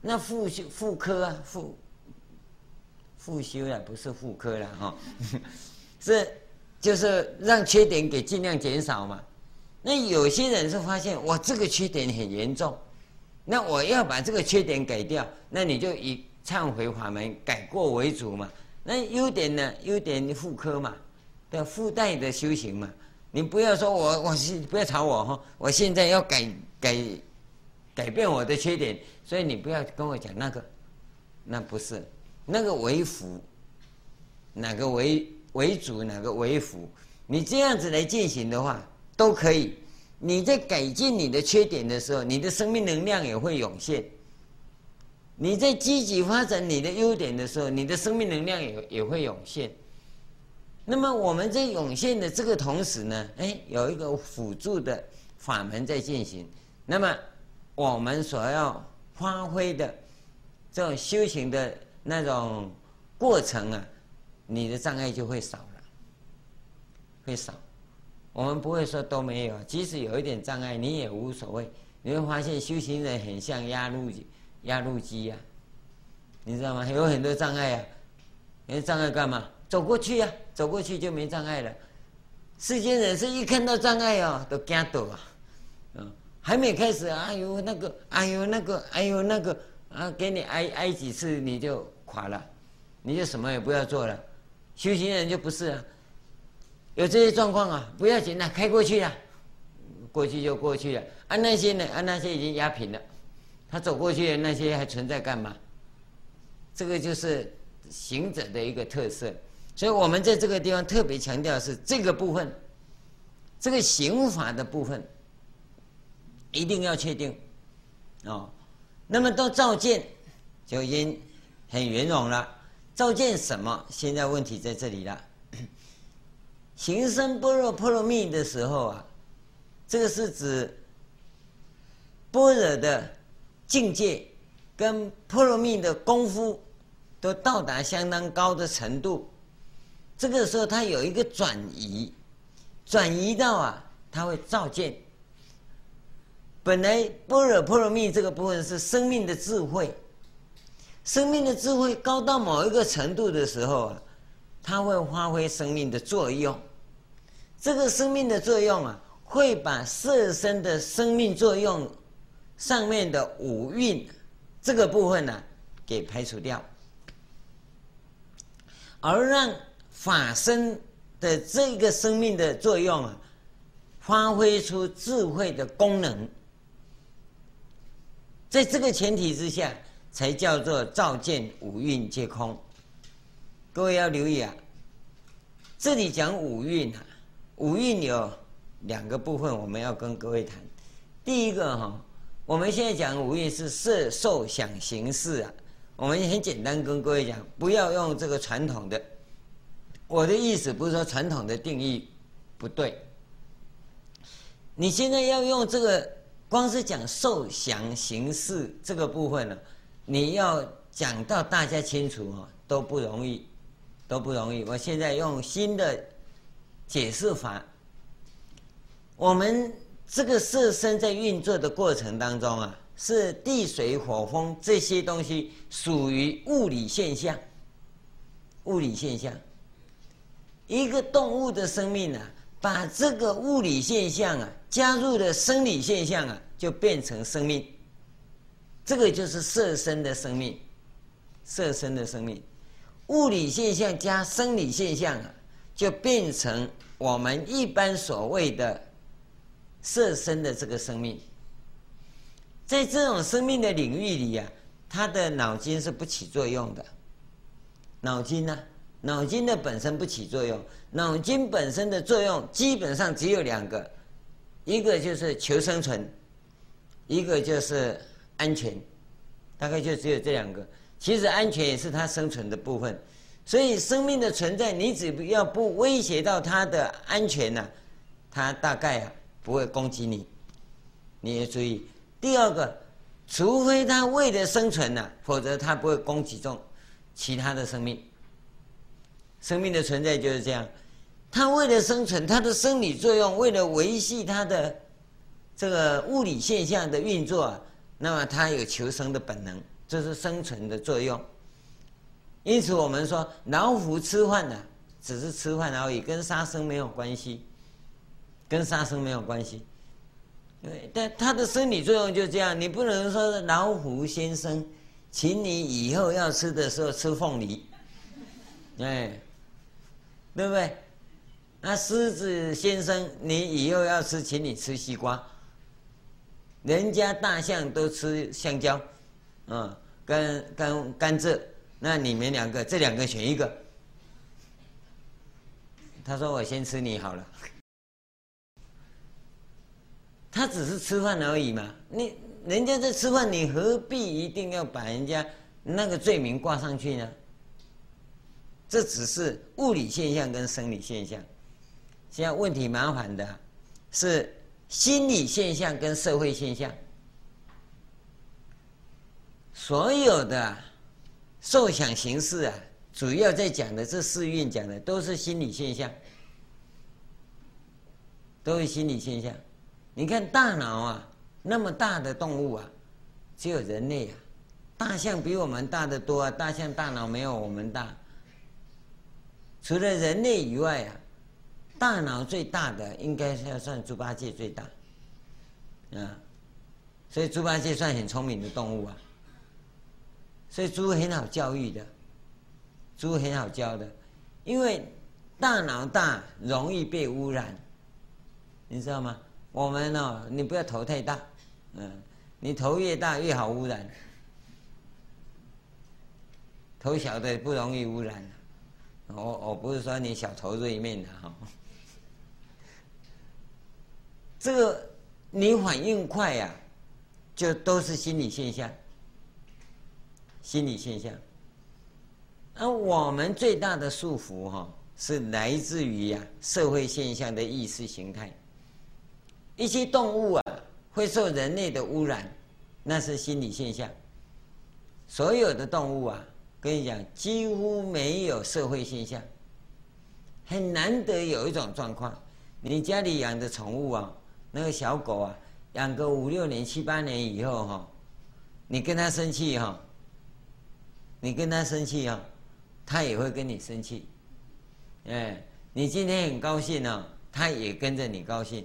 那副修副科啊副。复修了，不是复科了哈，是就是让缺点给尽量减少嘛。那有些人是发现我这个缺点很严重，那我要把这个缺点改掉，那你就以忏悔法门改过为主嘛。那优点呢？优点复科嘛，对，附带的修行嘛。你不要说我我是不要吵我哈，我现在要改改改变我的缺点，所以你不要跟我讲那个，那不是。那个为辅，哪个为为主，哪个为辅？你这样子来进行的话，都可以。你在改进你的缺点的时候，你的生命能量也会涌现；你在积极发展你的优点的时候，你的生命能量也也会涌现。那么我们在涌现的这个同时呢，哎，有一个辅助的法门在进行。那么我们所要发挥的这种修行的。那种过程啊，你的障碍就会少了。会少。我们不会说都没有，即使有一点障碍，你也无所谓。你会发现修行人很像压路压路机呀，你知道吗？有很多障碍啊，有障碍干嘛？走过去呀、啊，走过去就没障碍了。世间人是一看到障碍哦，都惊抖啊，嗯，还没开始，哎呦那个，哎呦那个，哎呦那个，啊，给你挨挨几次你就垮了，你就什么也不要做了。修行人就不是啊，有这些状况啊，不要紧了，开过去了，过去就过去了。啊那些呢？啊那些已经压平了，他走过去的那些还存在干嘛？这个就是行者的一个特色。所以我们在这个地方特别强调的是这个部分，这个行法的部分一定要确定哦。那么到照见就已经很圆融了。照见什么？现在问题在这里了。行深般若波罗蜜的时候啊，这个是指般若的境界跟波罗蜜的功夫都到达相当高的程度。这个时候，它有一个转移，转移到啊，它会照见。本来般若波罗蜜这个部分是生命的智慧，生命的智慧高到某一个程度的时候啊，它会发挥生命的作用。这个生命的作用啊，会把色身的生命作用上面的五蕴这个部分呢、给排除掉，而让。法身的这个生命的作用啊，发挥出智慧的功能，在这个前提之下，才叫做照见五蕴皆空。各位要留意啊，这里讲五蕴啊，五蕴有两个部分，我们要跟各位谈。第一个哈，我们现在讲五蕴是色、受、想、行、识啊，我们很简单跟各位讲，不要用这个传统的。我的意思不是说传统的定义不对，你现在要用这个，光是讲受想行识这个部分呢，你要讲到大家清楚哦，都不容易，都不容易。我现在用新的解释法，我们这个色身在运作的过程当中啊，是地水火风这些东西属于物理现象，物理现象。一个动物的生命啊，把这个物理现象啊加入了生理现象啊，就变成生命。这个就是色身的生命，色身的生命，物理现象加生理现象啊，就变成我们一般所谓的色身的这个生命。在这种生命的领域里啊，他的脑筋是不起作用的，脑筋呢？脑筋的本身不起作用，脑筋本身的作用基本上只有两个，一个就是求生存，一个就是安全，大概就只有这两个。其实安全也是它生存的部分，所以生命的存在，你只要不威胁到它的安全呢，它大概啊不会攻击你。你要注意，第二个，除非它为了生存呢，否则它不会攻击中其他的生命。生命的存在就是这样，它为了生存，它的生理作用，为了维系它的这个物理现象的运作啊，那么它有求生的本能，这是生存的作用。因此，我们说老虎吃饭呢，只是吃饭而已，跟杀生没有关系，跟杀生没有关系。对，但它的生理作用就这样，你不能说老虎先生，请你以后要吃的时候吃凤梨，哎。对不对？那狮子先生，你以后要吃，请你吃西瓜。人家大象都吃香蕉，嗯，跟跟甘蔗，那你们两个这两个选一个。他说：“我先吃你好了。”他只是吃饭而已嘛，你人家在吃饭，你何必一定要把人家那个罪名挂上去呢？这只是物理现象跟生理现象，现在问题麻烦的是心理现象跟社会现象。所有的受想行识啊，主要在讲的这四蕴讲的都是心理现象。都是心理现象。你看大脑啊，那么大的动物啊，只有人类啊，大象比我们大得多啊，大象大脑没有我们大。除了人类以外啊，大脑最大的应该是要算猪八戒最大，啊，所以猪八戒算很聪明的动物啊。所以猪很好教育的，猪很好教的，因为大脑大容易被污染，你知道吗？我们呢，你不要头太大，嗯，你头越大越好污染，头小的不容易污染。我我不是说你小头锐面的哈，这个你反应快呀，就都是心理现象。心理现象，而我们最大的束缚哈，是来自于呀社会现象的意识形态。一些动物啊，会受人类的污染，那是心理现象。所有的动物啊，跟你讲，几乎没有社会现象。很难得有一种状况，你家里养的宠物啊，那个小狗啊，养个五六年、七八年以后哈，你跟它生气哈，你跟它生气啊，它也会跟你生气。哎，你今天很高兴呢，它也跟着你高兴。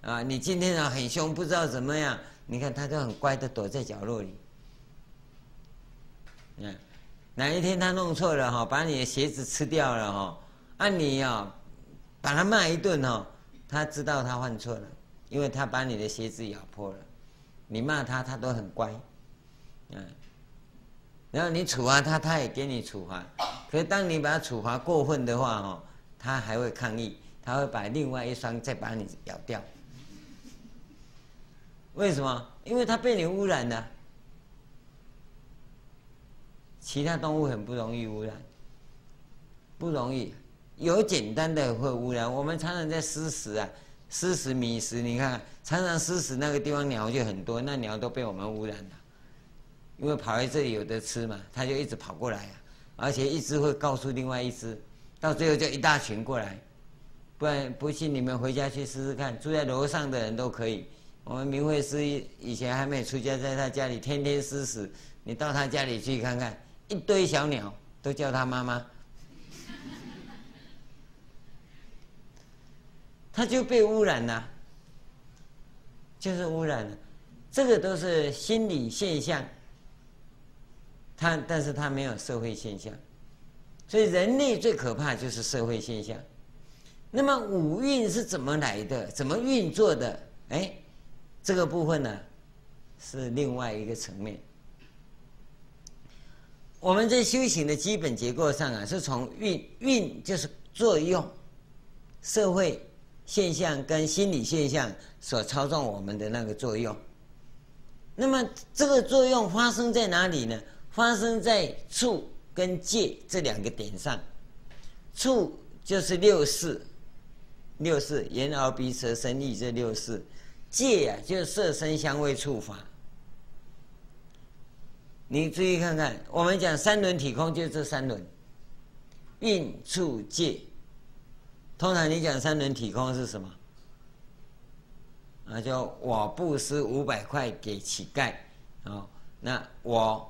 啊，你今天啊很凶，不知道怎么样？你看它就很乖的躲在角落里。嗯，哪一天他弄错了哈，把你的鞋子吃掉了哈，按你啊，把他骂一顿哈，他知道他犯错了，因为他把你的鞋子咬破了。你骂他，他都很乖。嗯，然后你处罚他，他也给你处罚。可是当你把他处罚过分的话哦，他还会抗议，他会把另外一双再把你咬掉。为什么？因为它被你污染了。其他动物很不容易污染，不容易。有简单的会污染。我们常常在施食啊，施食米食，你看，常常施食那个地方鸟就很多，那鸟都被我们污染了。因为跑来这里有得吃嘛，它就一直跑过来啊，而且一只会告诉另外一只，到最后就一大群过来。不然不信你们回家去试试看，住在楼上的人都可以。我们明慧师以前还没有出家，在他家里天天施食。你到他家里去看看，一堆小鸟都叫他妈妈，他就被污染了，就是污染了。这个都是心理现象，他但是他没有社会现象，所以人类最可怕就是社会现象。那么五蕴是怎么来的？怎么运作的？哎。这个部分呢，是另外一个层面。我们在修行的基本结构上啊，是从运运就是作用，社会现象跟心理现象所操纵我们的那个作用。那么这个作用发生在哪里呢？发生在触跟界这两个点上。触就是六识，六识眼耳鼻舌身意这六识。界呀、就是色声香味触法。你注意看看，我们讲三轮体空，就是这三轮：运、触、界。通常你讲三轮体空是什么？啊，就我布施五百块给乞丐，啊，那我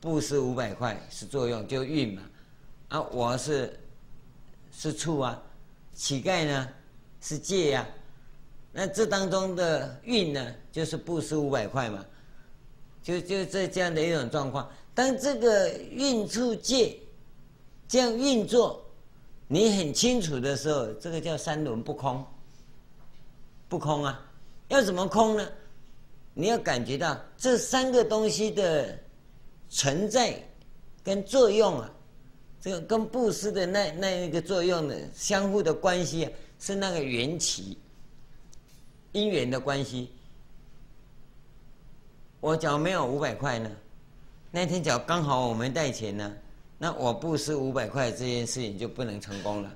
布施五百块是作用，就运嘛。啊，我是是处啊，乞丐呢是借呀、那这当中的运呢，就是布施五百块嘛，就就这这样的一种状况。当这个运处借这样运作，你很清楚的时候，这个叫三轮不空。不空啊，要怎么空呢？你要感觉到这三个东西的存在跟作用啊，这个跟布施的那那一个作用的相互的关系啊，是那个缘起。因缘的关系，我脚没有五百块呢？那天脚刚好我没带钱呢，那我布施五百块这件事情就不能成功了，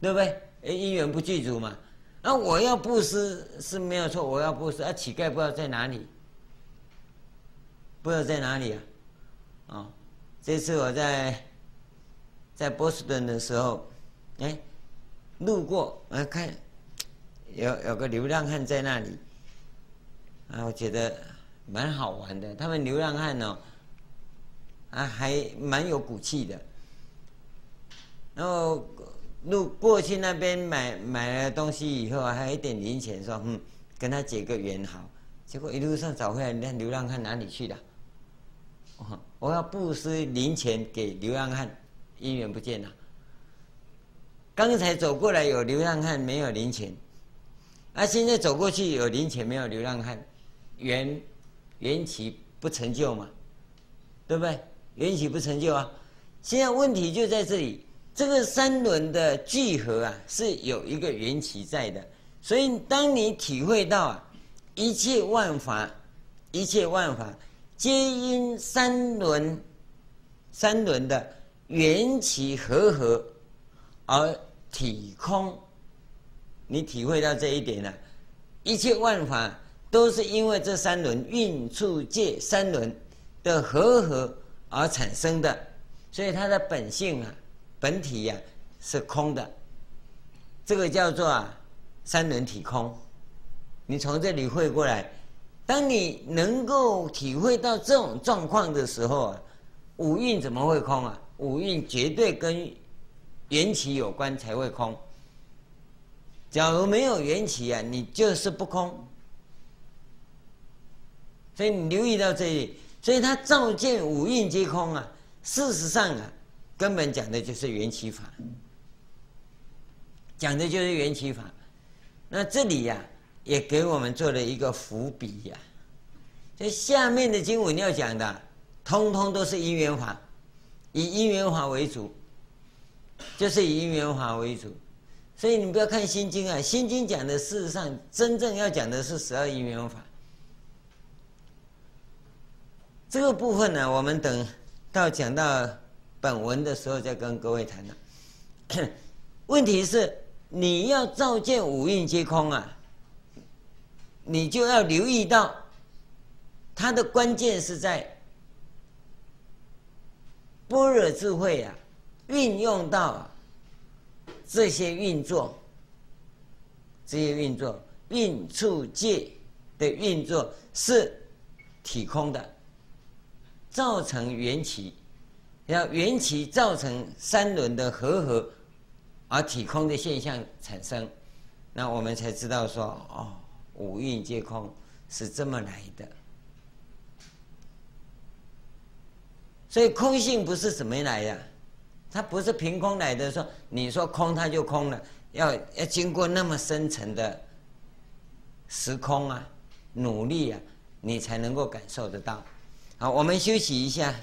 对不对？哎，因缘不具足嘛。那我要布施是没有错，我要布施，啊，乞丐不知道在哪里，不知道在哪里啊？啊、这次我在在波士顿的时候，哎，路过，我看。有有个流浪汉在那里，啊，我觉得蛮好玩的。他们流浪汉呢、哦，啊，还蛮有骨气的。然后路过去那边买买了东西以后，还有一点零钱，说嗯，跟他结个缘好。结果一路上找回来，那流浪汉哪里去了？我要布施零钱给流浪汉，姻缘不见了。刚才走过来有流浪汉，没有零钱，啊，现在走过去有零钱，没有流浪汉，缘缘起不成就嘛，对不对？缘起不成就啊。现在问题就在这里，这个三轮的聚合啊，是有一个缘起在的。所以当你体会到啊，一切万法，一切万法。皆因三轮，三轮的缘起和合而体空。你体会到这一点了，一切万法都是因为这三轮运处界三轮的和合而产生的，所以它的本性啊，本体呀、啊、是空的。这个叫做啊三轮体空。你从这里会过来。当你能够体会到这种状况的时候啊，五蕴怎么会空啊？五蕴绝对跟缘起有关才会空。假如没有缘起啊，你就是不空。所以你留意到这里，所以他照见五蕴皆空啊。事实上啊，根本讲的就是缘起法，讲的就是缘起法。那这里呀、也给我们做了一个伏笔呀，所以下面的经文要讲的，通通都是因缘法，以因缘法为主，就是以因缘法为主。所以你不要看心经啊，心经讲的事实上真正要讲的是十二因缘法。这个部分呢，我们等到讲到本文的时候再跟各位谈了。问题是你要照见五蕴皆空啊。你就要留意到，它的关键是在般若智慧啊，运用到这些运作，这些运作蕴处界的运作是体空的，造成缘起，要缘起造成三轮的和合，而体空的现象产生，那我们才知道说哦。五蕴皆空是这么来的，所以空性不是怎么来的，它不是凭空来的。说你说空，它就空了，要要经过那么深层的时空啊，努力啊，你才能够感受得到。好，我们休息一下。